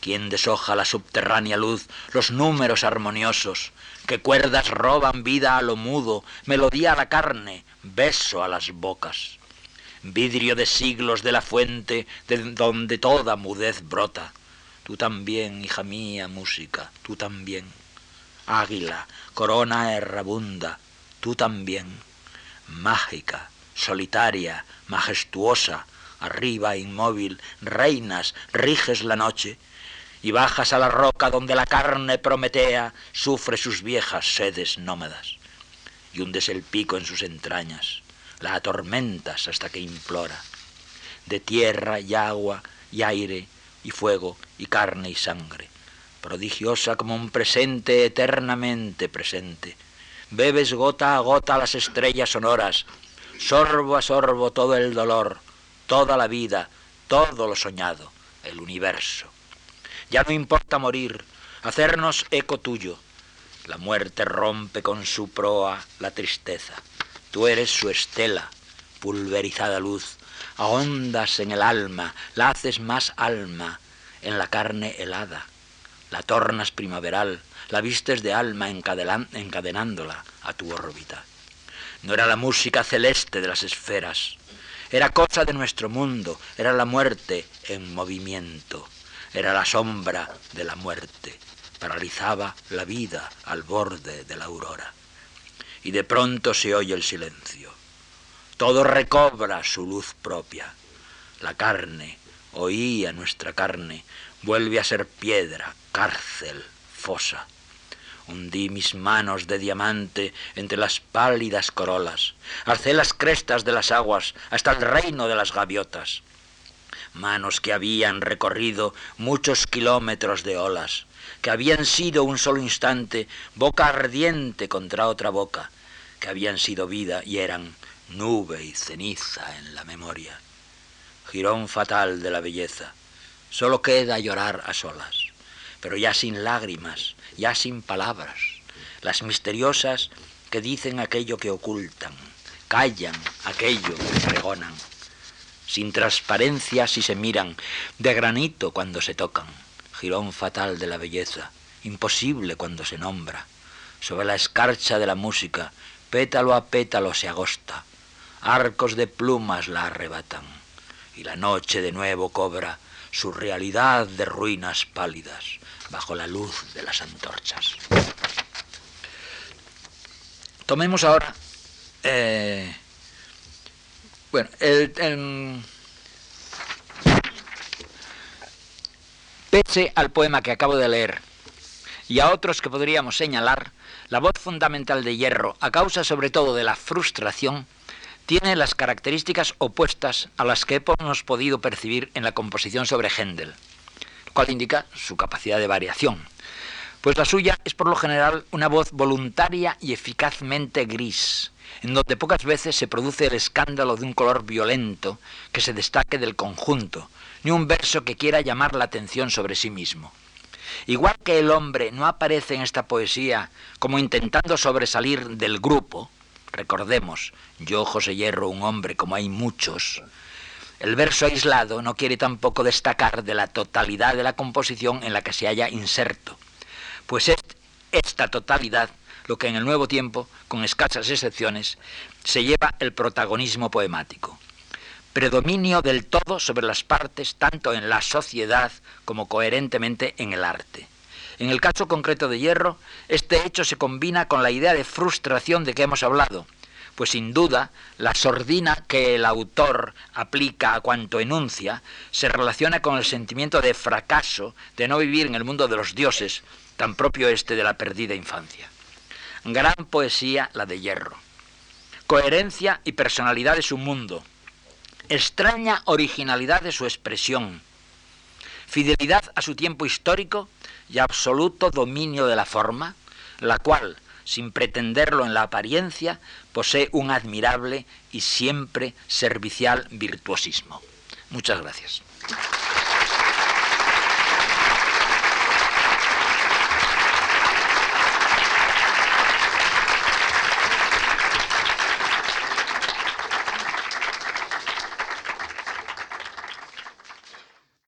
Quien deshoja la subterránea luz, los números armoniosos, que cuerdas roban vida a lo mudo, melodía a la carne, beso a las bocas. Vidrio de siglos de la fuente de donde toda mudez brota. Tú también, hija mía, música, tú también. Águila, corona errabunda, tú también. Mágica, solitaria, majestuosa, arriba inmóvil, reinas, riges la noche, y bajas a la roca donde la carne prometea sufre sus viejas sedes nómadas, y hundes el pico en sus entrañas, la atormentas hasta que implora, de tierra y agua y aire y fuego y carne y sangre, prodigiosa como un presente eternamente presente. Bebes gota a gota las estrellas sonoras, sorbo a sorbo todo el dolor, toda la vida, todo lo soñado, el universo. Ya no importa morir, hacernos eco tuyo. La muerte rompe con su proa la tristeza. Tú eres su estela, pulverizada luz. Ahondas en el alma, la haces más alma, en la carne helada. La tornas primaveral, la vistes de alma encadenándola a tu órbita. No era la música celeste de las esferas, era cosa de nuestro mundo, era la muerte en movimiento era la sombra de la muerte, paralizaba la vida al borde de la aurora. Y de pronto se oye el silencio. Todo recobra su luz propia. La carne, oía nuestra carne, vuelve a ser piedra, cárcel, fosa. Hundí mis manos de diamante entre las pálidas corolas, alcé las crestas de las aguas hasta el reino de las gaviotas manos que habían recorrido muchos kilómetros de olas, que habían sido un solo instante boca ardiente contra otra boca, que habían sido vida y eran nube y ceniza en la memoria. Girón fatal de la belleza. Solo queda llorar a solas, pero ya sin lágrimas, ya sin palabras, las misteriosas que dicen aquello que ocultan, callan aquello que pregonan sin transparencia si se miran, de granito cuando se tocan, jirón fatal de la belleza, imposible cuando se nombra. Sobre la escarcha de la música, pétalo a pétalo se agosta, arcos de plumas la arrebatan, y la noche de nuevo cobra su realidad de ruinas pálidas bajo la luz de las antorchas. Tomemos ahora eh, bueno, el, pese al poema que acabo de leer y a otros que podríamos señalar, la voz fundamental de Hierro, a causa sobre todo de la frustración, tiene las características opuestas a las que hemos podido percibir en la composición sobre Händel, lo cual indica su capacidad de variación. Pues la suya es por lo general una voz voluntaria y eficazmente gris, en donde pocas veces se produce el escándalo de un color violento que se destaque del conjunto, ni un verso que quiera llamar la atención sobre sí mismo. Igual que el hombre no aparece en esta poesía como intentando sobresalir del grupo, recordemos, yo José Hierro, un hombre como hay muchos, el verso aislado no quiere tampoco destacar de la totalidad de la composición en la que se haya inserto, pues es esta totalidad lo que en el nuevo tiempo, con escasas excepciones, se lleva el protagonismo poemático. Predominio del todo sobre las partes, tanto en la sociedad como coherentemente en el arte. En el caso concreto de Hierro, este hecho se combina con la idea de frustración de que hemos hablado, pues sin duda la sordina que el autor aplica a cuanto enuncia se relaciona con el sentimiento de fracaso, de no vivir en el mundo de los dioses, tan propio este de la perdida infancia. Gran poesía la de Hierro. Coherencia y personalidad de su mundo. Extraña originalidad de su expresión. Fidelidad a su tiempo histórico y absoluto dominio de la forma, la cual, sin pretenderlo en la apariencia, posee un admirable y siempre servicial virtuosismo. Muchas gracias.